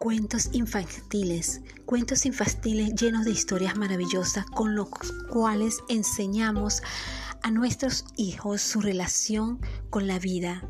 cuentos infantiles, cuentos infantiles llenos de historias maravillosas con los cuales enseñamos a nuestros hijos su relación con la vida,